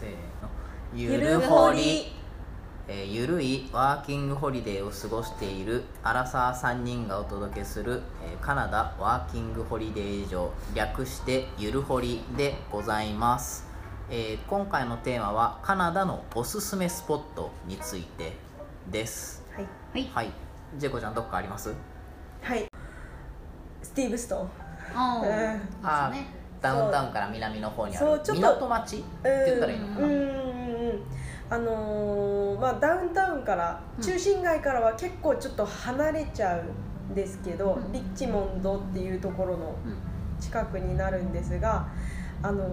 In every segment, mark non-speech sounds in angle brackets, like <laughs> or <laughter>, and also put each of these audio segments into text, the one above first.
せーのゆるほり。えーゆるいワーキングホリデーを過ごしているアラサー3人がお届けする、えーカナダワーキングホリデー場略してゆるほりでございます、えー今回のテーマはカナダのおすすめスポットについてです。はい。はい。はい。ジェコちゃんどっかあります？はい。スティーブストン。あうんーあですねダウンタウンから南の方にあるそうちょっと。港町って言ったらいいのかな、うんうんうんうん。あのーまあ、ダウンタウンからうん。中心街からは結構ちょっと離れちゃうんですけど、うん。リッチモンドっていうところの近くになるんですが、あの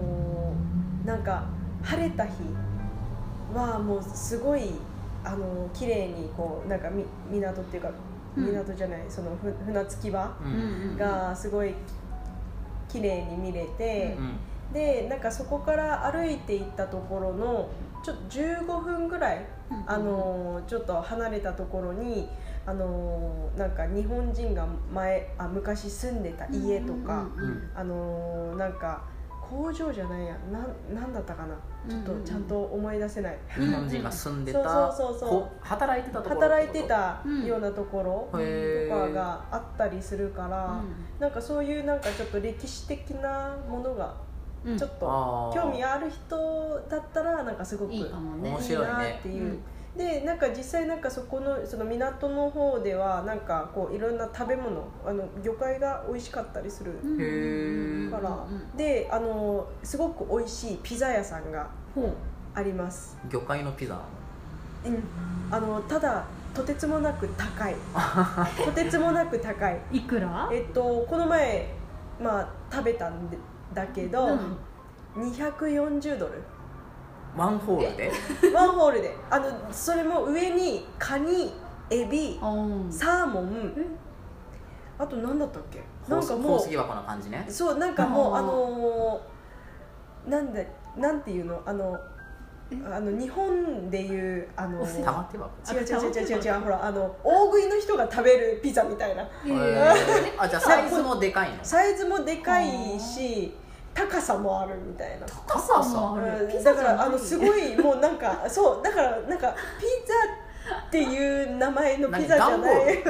ーなんか晴れた日はもうすごい、あのー綺麗にこうなんかみ港っていうかうん。港じゃない、そのふ船着き場がすごい綺麗に見れて。うんでなんかそこから歩いていったところのちょっと15分ぐらい、うんあのちょっと離れたところにあのなんか日本人が前あ昔住んでた家とか、うんうんうんあのなんか工場じゃないやなんなんだったかな。ちょっとちゃんと思い出せない、日本人が住んでた <laughs> そうそうそうそう。こ働いてたところ働いてたうん。ようなところとかがあったりするから、なんかそういうなんかちょっと歴史的なものがうん。ちょっと興味ある人だったらなんかすごくいいなっていう、でなんか実際なんかそこのその港の方ではなんかこういろんな食べ物あの魚介が美味しかったりするから、うんであのすごく美味しいピザ屋さんがあります、魚介のピザ？うん、あのただとてつもなく高い。<laughs> とてつもなく高い。いくら？えっとこの前まあ食べたんだけど、うん。240ドルワンホールで。ワンホールで。あのそれも上にカニエビうん。サーモン。あと何だったっけ？宝なんかもう石箱の感じね。そうなんかもうあのーなんでなんていうの？あのえ？あの日本でいうあのおせ玉手箱。違う違う違う違う違うほらあの大食いの人が食べるピザみたいな。へへー。ーあじゃあサイズもでかいの？<laughs> サイズもでかいし高さもあるみたいな。高高ささもある。うん。だからあのすいごいもうなんかそうだからなんかピザっていう名前のピザじゃない。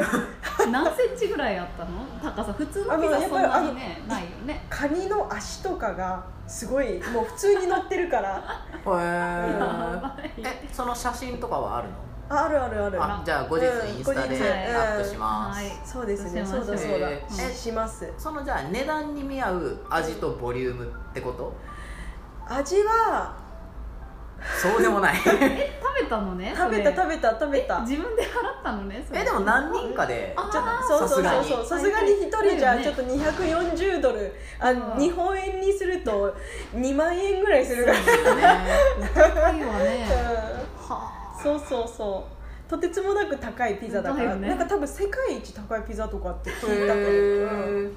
何 <laughs> センチぐらいあったの？高さ普通のピザそんやっぱりなにねないよね。カニの足とかがすごいもう普通に乗ってるから。へえその写真とかはあるの？ああるあるある。あじゃあ後日うんインスタで後日。アップします、はいそうですねそうだそうだ。へーしします。そのじゃあ値段に見合う味とボリュームってこと？味はそうでもない。<laughs> 食べたのね食べた食べた食べた。自分で払ったのねそれ。えでも何人かで。あちょっとそうそうそうそう。さすがに。一人じゃはいちょっと240ドル。あうん。日本円にすると2万円ぐらいするから、<laughs> 高いわね。うん。はそうそうそう。とてつもなく高いピザだから。だよね。なんか多分世界一高いピザとかってへ聞いたけど、う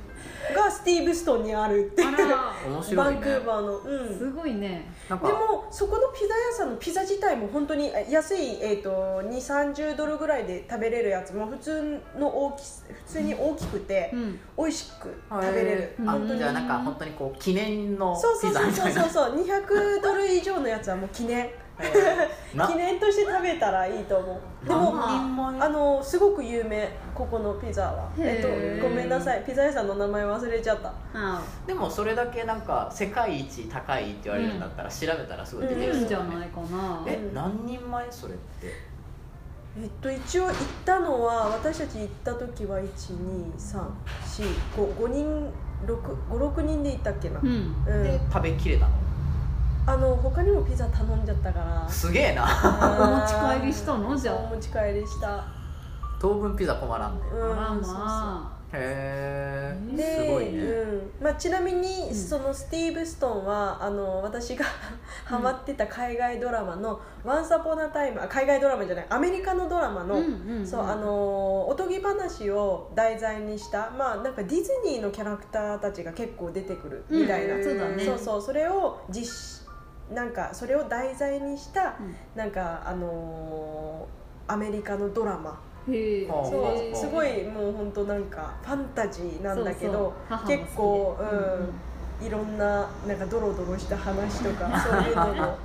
がスティーブストンにあるっていう。あら。面白いね。バンクーバーの。うん。すごいね。なんか。でもそこのピザ屋さんのピザ自体も本当にえ安い、えー、と2 3 0ドルぐらいで食べれるやつ。も普通の大きす普通に大きくてうん。美味しく食べれる。あうん本当に。じゃあなんか本当にこう記念のピそうそうそうザみたいな。そうそうそう200ドル以上のやつはもう記念。な記念として食べたらいいと思う。でもあのすごく有名ここのピザは、えっと、ごめんなさい。ピザ屋さんの名前忘れちゃった。あでもそれだけなんか世界一高いって言われるんだったら調べたらすごい出ている。るん。じゃないかな。えうん。何人前それって？えっと一応行ったのは私たち行った時は12345人56人で行ったっけな、うん。うん。で食べきれたの？あの他にもピザ頼んじゃったから。すげえな。お持ち帰りしたの？じゃあ。持ち帰りした。当分ピザ困らんね。うん。あらまへえ。ですごいね。うん。まあ、ちなみに、うん。そのスティーブ・ストンはあの私が <laughs> ハマってた海外ドラマの「Once Upon a Time」あ海外ドラマじゃないアメリカのドラマの、おとぎ話を題材にした、まあ、なんかディズニーのキャラクターたちが結構出てくるみたいな、うん。そうだね。そうそうそれを実なんかそれを題材にしたうん。なんかあのーアメリカのドラマ。そうすごいもう本当なんかファンタジーなんだけど結構、うんいろんななんかドロドロした話とかそういうのも。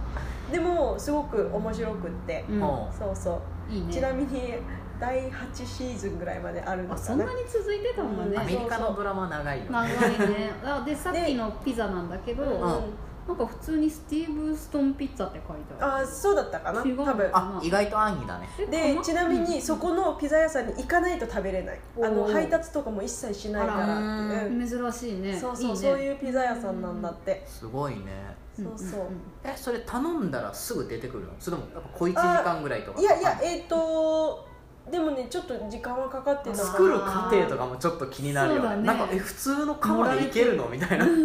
でもすごく面白くって、うん。もそうそう。いいね。ちなみに第8シーズンぐらいまであるのかな。あそんなに続いてたんだうん。アメリカのドラマ長いよね。長いね。あでさっきのピザなんだけど、うんんなんか普通にスティーブ・ストンピッツァって書いてある。あそうだったかな。違う多分。あ意外と安易だね。えでかちなみにそこのピザ屋さんに行かないと食べれない。あのおー。配達とかも一切しないから。うん。珍しいね。そうそういいね。そういうピザ屋さんなんだって。すごいね。そうそう。えそれ頼んだらすぐ出てくるの？それともやっぱ小1時間ぐらいとか。いやいやえっ、とでもねちょっと時間はかかってた作る過程とかもちょっと気になるよね。ね。なんかえ普通の釜でいけるの？みたいな。確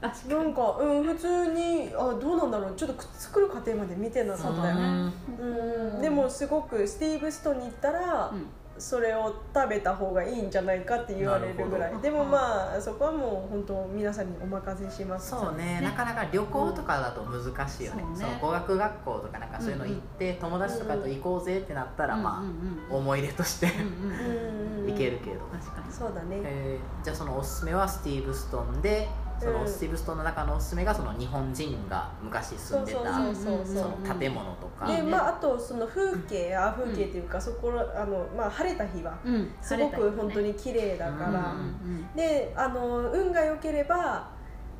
なんかうん普通にあどうなんだろう。ちょっと作る過程まで見てなかったよね。うん。でもすごくスティーブ・ストンに行ったら、うん。それを食べた方がいいんじゃないかって言われるぐらい。でもまあそこはもう本当皆さんにお任せします。そうね。ね。なかなか旅行とかだと難しいよね,、うんそそうねの語学学校とかなんかそういうの行って、友達とかと行こうぜってなったら、まあ、うんうん思い出としてうんうんうんうん。<laughs> 行けるけど、確かに。そうだね。えーじゃあそのおすすめはスティーブ・ストンでそのうんスティーブ・ストンの中のおすすめがその日本人が昔住んでた建物とか、ねまああとその風景あ風景っていうかそこあのまあ晴れた日はうん。すごく本当に綺麗だから、であの運が良ければ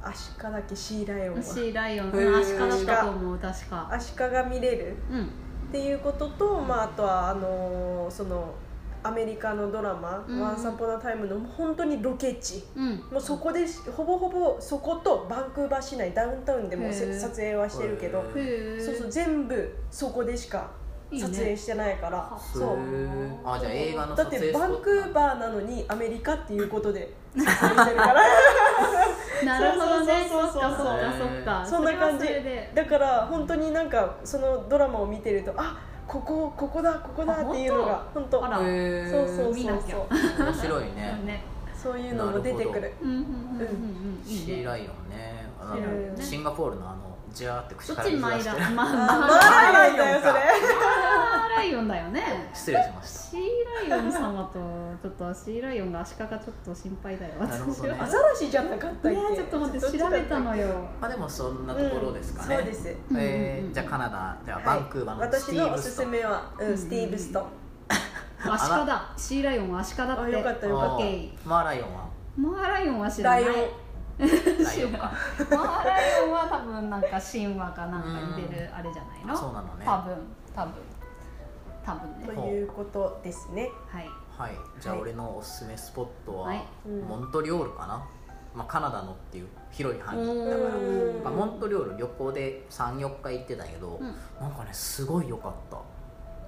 アシカだっけシーライオンシーライオン。アシカだったと思う確か。アシカが見れる。うん。っていうことと、まあ、あとはあのそのアメリカのドラマ「うん。ワンサポナタイムの本当にロケ地。うん。もうそこでしほぼほぼそことバンクーバー市内ダウンタウンでも撮影はしてるけどそうそう全部そこでしか撮影してないからへそう。ー。あじゃあ映画のだ撮ってバンクーバーなのにアメリカっていうことで <laughs> 撮影してるから。なるほどね。そそうそうそう。そうそっか。そんな感じ。それはそれで。だから本当になんかそのドラマを見てるとあここここだここだっていうのが本当？あら。そうそう見なきゃ。そうそう面白いね。ねそういうのも出てくる。シーライオンね。シンガポールのあのジャーって口からちマイラ水出して。る <laughs> まあマあーライオンだよそれ。マーライオンだよね。失礼しました。 sea lion 様とちょっと sea lion がアシカがちょっと心配だよ。なるほどね。アザラシじゃなかったっけ？ねちょっと待って調べたのよ。まあでもそんなところですかね、うんそうです。えーじゃあカナダじゃあはいバンクーバーのス私ティーブスト。ンのおすすめはうんうんスティーブ・スト。ンアシカだ sea lion はアシカだって。あよかったよかった。マーライオンは？マーライオンは知らない。ライオンライオンかマーライオンは多分なんか神話かなんかに出るあれじゃないの？そうなのね。多分。多分。多分とねいうことですね。はい。はい。じゃあはい。俺のおすすめスポットは、はい。うん。モントリオールかな、まあ、カナダのっていう広い範囲、うん。だからまあ、モントリオール旅行で34日行ってたけど、うん。なんかねすごい良かった、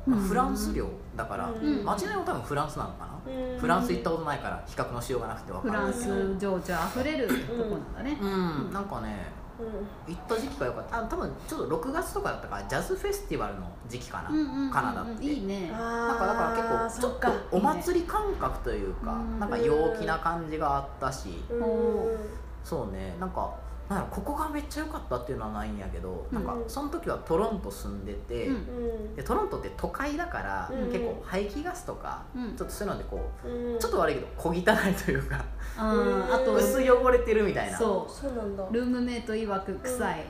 うん。フランス領だから、うん。街のも多分フランスなのかな、うん。フランス行ったことないから比較のしようがなくて分かフランるんだけどス情緒あふれるとこなんだね。うん。なんかねう行った時期が良かった。あ多分ちょっと6月とかだったからジャズフェスティバルの時期かな、うんうんうんうんカナダって。いいね。んなんかだから結構ちょっとお祭り感覚というかうん。なんか陽気な感じがあったし。うん。そうね。なんかなんここがめっちゃ良かったっていうのはないんやけどなんかうんその時はトロント住んでて、うん。うん。でトロントって都会だから、うん。結構排気ガスとか、うん。ちょっとそういうのでこううん。ちょっと悪いけど小汚いというかうんあとうん薄汚れてるみたいな。そそうなんだ。うルームメイト曰く臭い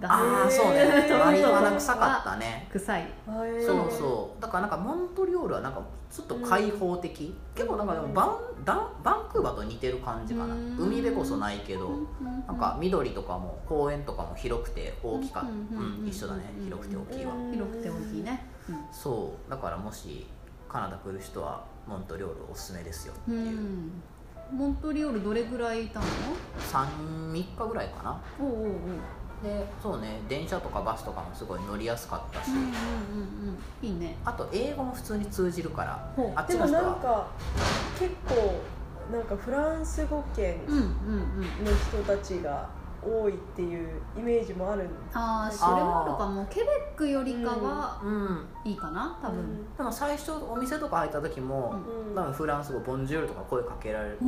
だああへーそうね。<laughs> へー割と鼻臭かったね。臭い。そうそう。だからなんかモントリオールはなんかちょっと開放的、結構なんかでもバンダンバンクーバーと似てる感じかな、うん。海辺こそないけど、なんか緑とかも公園とかも広くて大きかった、ううんうんん。一緒だね。うん。広くて大きいわ、うん。広くて大きいね。そう。だからもしカナダ来る人はモントリオールおすすめですよってういう、ん。モントリオールどれぐらいいたの？33日間ぐらいかな。おうおうおうでそうね電車とかバスとかもすごい乗りやすかったし、うんうんうんうん。いいね。あと英語も普通に通じるからあっでもちの人は。なんか結構なんかフランス語圏の人たちが多いっていうイメージもあるんああそれもあるかもケベックよりかはうん。いいかな多分。でも最初お店とか入った時も、うん。多分フランス語「ボンジュール」とか声かけられるけ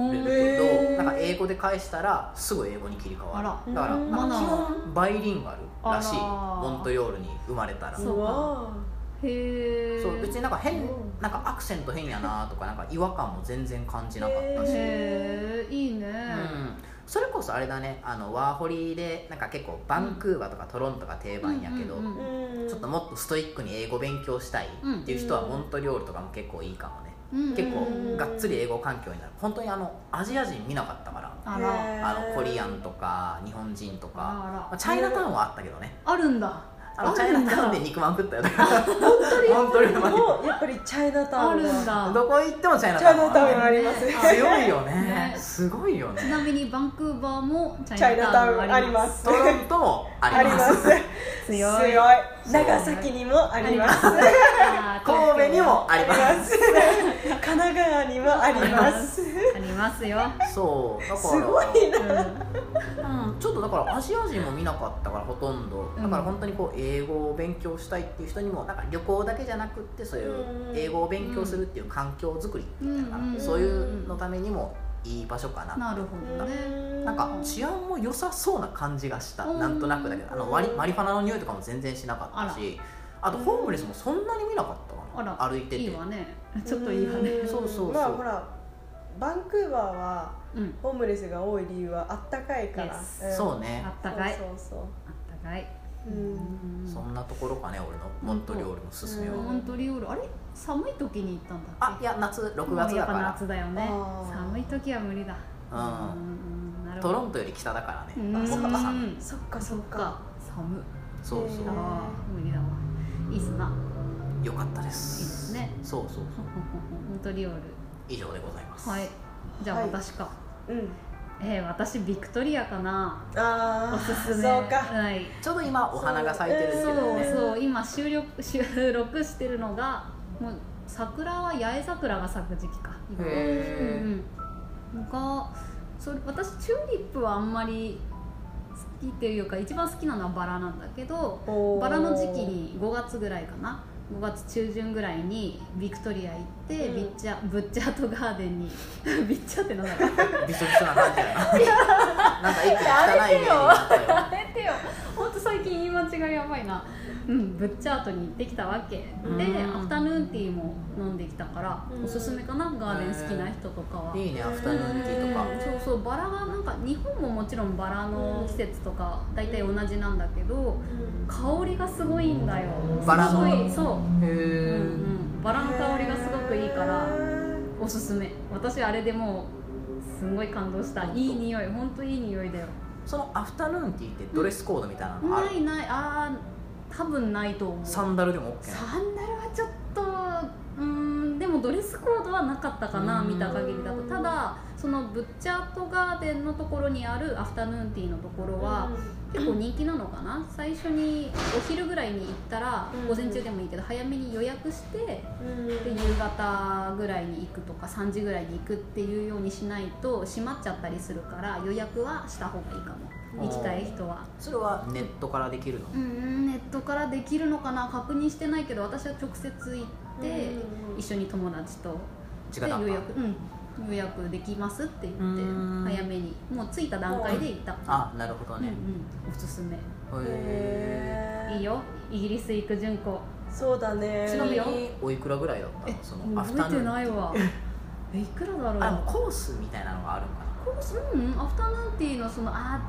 ど、なんか英語で返したらすぐ英語に切り替わる。だから基本バイリンガルらしいモントリオールに生まれたら。そうへえそう別になんか変うんなんかアクセント変やなとかなんか違和感も全然感じなかったし、へえいいね。うん、それこそあれだねあのワーホリでなんか結構バンクーバーとかトロントが定番やけど、ちょっともっとストイックに英語勉強したいっていう人はうん。モントリオールとかも結構いいかもね、うん。結構うんがっつり英語環境になる。本当にあのアジア人見なかったから。あのコリアンとか日本人とか。チャイナタウンはあったけどね。あるんだあのチャイナタウンで肉まん食ったよだからモントリオールもうやっぱりチャイナタウンは。あるんだ。どこ行ってもチャイナチャイナタウンタウンあります。強いよね。ねすごいよちねなみにバンクーバーもチチャイナタウンああります。すトロントもあありますす。強い。強い長崎にもあります。<laughs> 神戸にもあります。す神奈川にもあります。あります。よ、そうだから。すごいな。うん、ちょっとだからアジア人も見なかったからほとんど。うん。だから本当にこう英語を勉強したいっていう人にもなんか旅行だけじゃなくってそういううん。英語を勉強するっていう環境づくりみたいなうん。そういうのためにもいい場所かな。なるほどね。なんか治安も良さそうな感じがした。うん。なんとなくだけど。あの割りマリファナの匂いとかも全然しなかったし。あとホームレスもそんなに見なかったかな歩いてて。いいわね。ちょっといいわね。ん。そうそうそう。まあほらバンクーバーはうん。ホームレスが多い理由はあったかいから、そうね。あったかい。そうそうあったかい。そううん。そんなところかね俺の。モントリオールのすすめは。うん。モントリオールあれ？寒い時に行ったんだっけ？あいや夏6月やっぱだから夏だよね。寒い時は無理だ。うん。うんなるほど。トロントより北だからね。うん。もっと寒いそっかそっか。か寒そうそう。無理だわ。いいっすな。よかったでいいですすね。そうそうモントリオール。以上でございます。はい。じゃあはい。私か、うん。えー、私ビクトリアかな。ああおすすめ。そうか。はい。ちょうど今お花が咲いてるけそうどねそう今収録収録してるのがもう桜は八重桜が咲く時期か今。へうんうん。がそれ私チューリップはあんまり好きっていうか一番好きなのはバラなんだけどおー。バラの時期に5月ぐらいかな。5月中旬ぐらいにビクトリア行って、うん。ビッチャブッチャートガーデンに <laughs> ビッチャーってなんだろう。ーびしょびしょな感じやな。<laughs> なんか一個汚いイメージになったよ最近言い間違いやばいな。うんブッチャートに行ってきたわけ。でうん。アフタヌーンティーも飲んできたからうん。おすすめかな？ガーデン好きな人とかは。いいねアフタヌーンティーとか。そうそうバラがなんか日本ももちろんバラの季節とか大体同じなんだけど香りがすごいんだよ。バラの？すごいそう、へうんえうん、バラの香りがすごくいいからおすすめ。私あれでもうすごい感動した。いい匂い本当いい匂いだよそのアフタヌーンティーってドレスコードみたいなのある？ないない。あー多分ないと思う。サンダルでも OK なサンダルはちょっとドレスコードはなかったかなうん。見た限りだと。ただそのブッチャートガーデンのところにあるアフタヌーンティーのところは結構人気なのかな？最初にお昼ぐらいに行ったらうん。午前中でもいいけど早めに予約してで夕方ぐらいに行くとか3時ぐらいに行くっていうようにしないと閉まっちゃったりするから予約はした方がいいかも。行きたい人は。それはネットからできるの？うんネットからできるのかな？確認してないけど私は直接行って一緒に友達と。で予約。うん。予約できますって言ってうん。早めに。もう着いた段階で行った。あなるほどうんうん。ねおすすめ。へへー。いいよ。イギリス行く順子。そうだね。忍ぶよ。えおいくらぐらいだったの？そのアフタ覚えてヌーンないわ。<laughs> えいくらだろう？あコースみたいなのがあるんかな。コース？うん。アフタヌーンティーのそのあ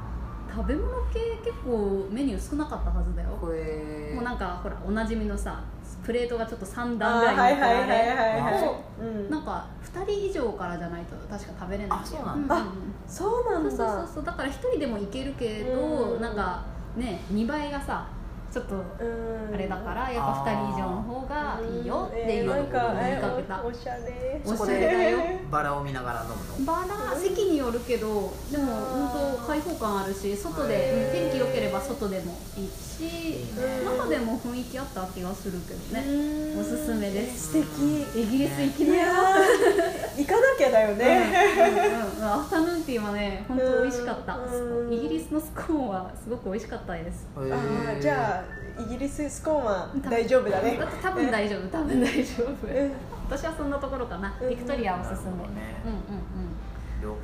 食べ物系結構メニュー少なかったはずだよ。もうなんかほらおなじみのさプレートがちょっと3あ段ぐらいはいにはいはいはいはい。をうん。なんか2人以上からじゃないと確か食べれないあそうなんだ。んあそうなんそうそうそうだそう。だから1人でもいけるけど、うん。なんかね見栄えがさちょっとうん。あれだからやっぱ2人以上の方がいいよっていうのをん。なんかけた。おおしゃれ。おしゃそこでれだよ。バラを見ながら飲むの。バラ席によるけどでも本当開放感あるし外で、天気良ければ外でもいいし中でも雰囲気あった気がするけどね。うん。おすすめです。素敵。イギリス行きなよ。ー行かなきゃだよね。うんうんうんアフタヌーンティーはね本当美味しかった。うんイギリスのスコーンはすごく美味しかったです。あーじゃあイギリススコーンは大丈夫だね。多分大丈夫多分大丈夫。うん。私はそんなところかな。うんビクトリアおすすめうんうん。了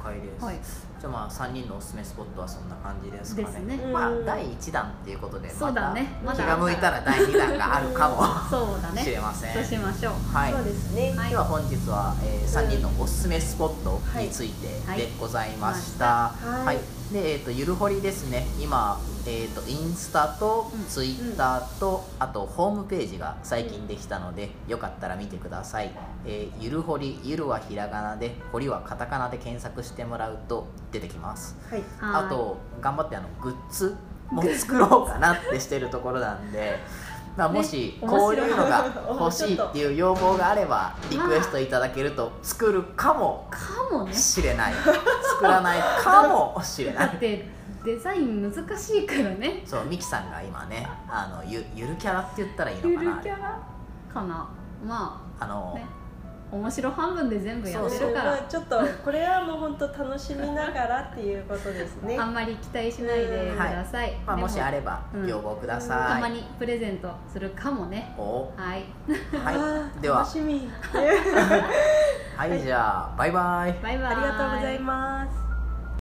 解です、はい。じゃあまあ3人のおすすめスポットはそんな感じですかね。ね。まあうん。第1弾っていうことでそうだね。またまだ気が向いたら第2弾があるかも。そうだね。しれません。そうしましょう。はい。そうですね。はい。では本日は、え3人のおすすめスポットについてでございました、はい。はいでえー、とゆるほりですね。今、えー、とインスタとうん。ツイッターと、あとホームページが最近できたので、よかったら見てください、えーゆるほりゆるはひらがなでほりはカタカナで検索してもらうと出てきます。はい。はいあと頑張ってあのグッズも作ろうかなってしてるところなんで、まあ、もしねこういうのが欲しいっていう要望があればリクエストいただけると作るかもかもね。しれない作らない <laughs> かもしれない。だってデザイン難しいからね。そうミキさんが今ねあのゆゆるキャラって言ったらいいゆのかな？るキャラかな？まあの、あね面白半分で全部やってるから。まあちょっとこれはもう本当楽しみながらっていうことですね。あんまり期待しないでください、まあ、でもしあればうん。要望くだたさい、まにプレゼントするかもね。おはい。はい。<laughs> では。楽しみ。<laughs> はいじゃあバイバイ。バイバイ。ありがとうございます